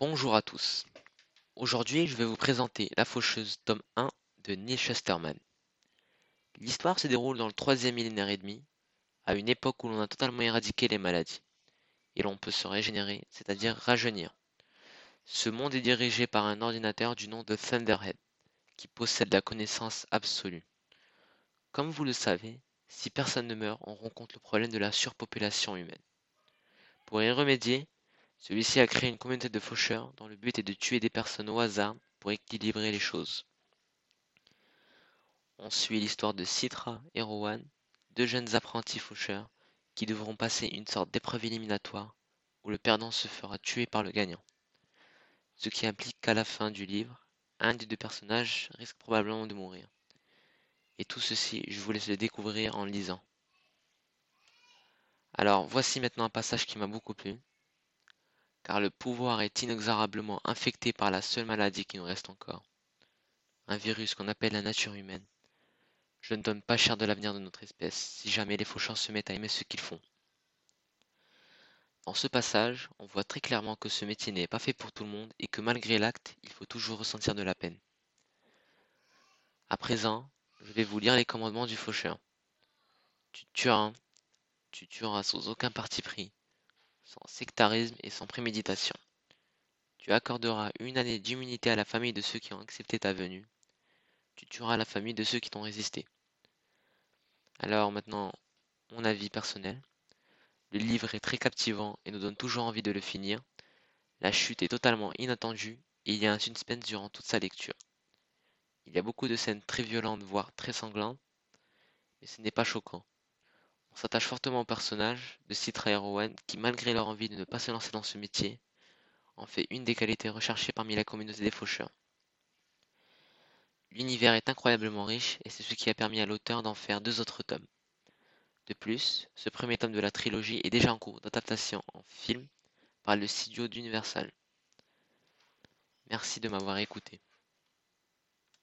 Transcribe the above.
Bonjour à tous. Aujourd'hui, je vais vous présenter La Faucheuse, tome 1 de Neil Chesterman. L'histoire se déroule dans le troisième millénaire et demi, à une époque où l'on a totalement éradiqué les maladies, et l'on peut se régénérer, c'est-à-dire rajeunir. Ce monde est dirigé par un ordinateur du nom de Thunderhead, qui possède la connaissance absolue. Comme vous le savez, si personne ne meurt, on rencontre le problème de la surpopulation humaine. Pour y remédier, celui-ci a créé une communauté de faucheurs dont le but est de tuer des personnes au hasard pour équilibrer les choses. On suit l'histoire de Citra et Rowan, deux jeunes apprentis faucheurs qui devront passer une sorte d'épreuve éliminatoire où le perdant se fera tuer par le gagnant. Ce qui implique qu'à la fin du livre, un des deux personnages risque probablement de mourir. Et tout ceci, je vous laisse le découvrir en lisant. Alors voici maintenant un passage qui m'a beaucoup plu car le pouvoir est inexorablement infecté par la seule maladie qui nous reste encore, un virus qu'on appelle la nature humaine. Je ne donne pas cher de l'avenir de notre espèce si jamais les faucheurs se mettent à aimer ce qu'ils font. Dans ce passage, on voit très clairement que ce métier n'est pas fait pour tout le monde et que malgré l'acte, il faut toujours ressentir de la peine. À présent, je vais vous lire les commandements du faucheur. Tu tueras, tu tueras sans aucun parti pris, sans sectarisme et sans préméditation. Tu accorderas une année d'immunité à la famille de ceux qui ont accepté ta venue. Tu tueras la famille de ceux qui t'ont résisté. Alors maintenant, mon avis personnel. Le livre est très captivant et nous donne toujours envie de le finir. La chute est totalement inattendue et il y a un suspense durant toute sa lecture. Il y a beaucoup de scènes très violentes, voire très sanglantes, mais ce n'est pas choquant. On s'attache fortement aux personnages de Citra et Rowan qui, malgré leur envie de ne pas se lancer dans ce métier, en fait une des qualités recherchées parmi la communauté des faucheurs. L'univers est incroyablement riche et c'est ce qui a permis à l'auteur d'en faire deux autres tomes. De plus, ce premier tome de la trilogie est déjà en cours d'adaptation en film par le studio d'Universal. Merci de m'avoir écouté.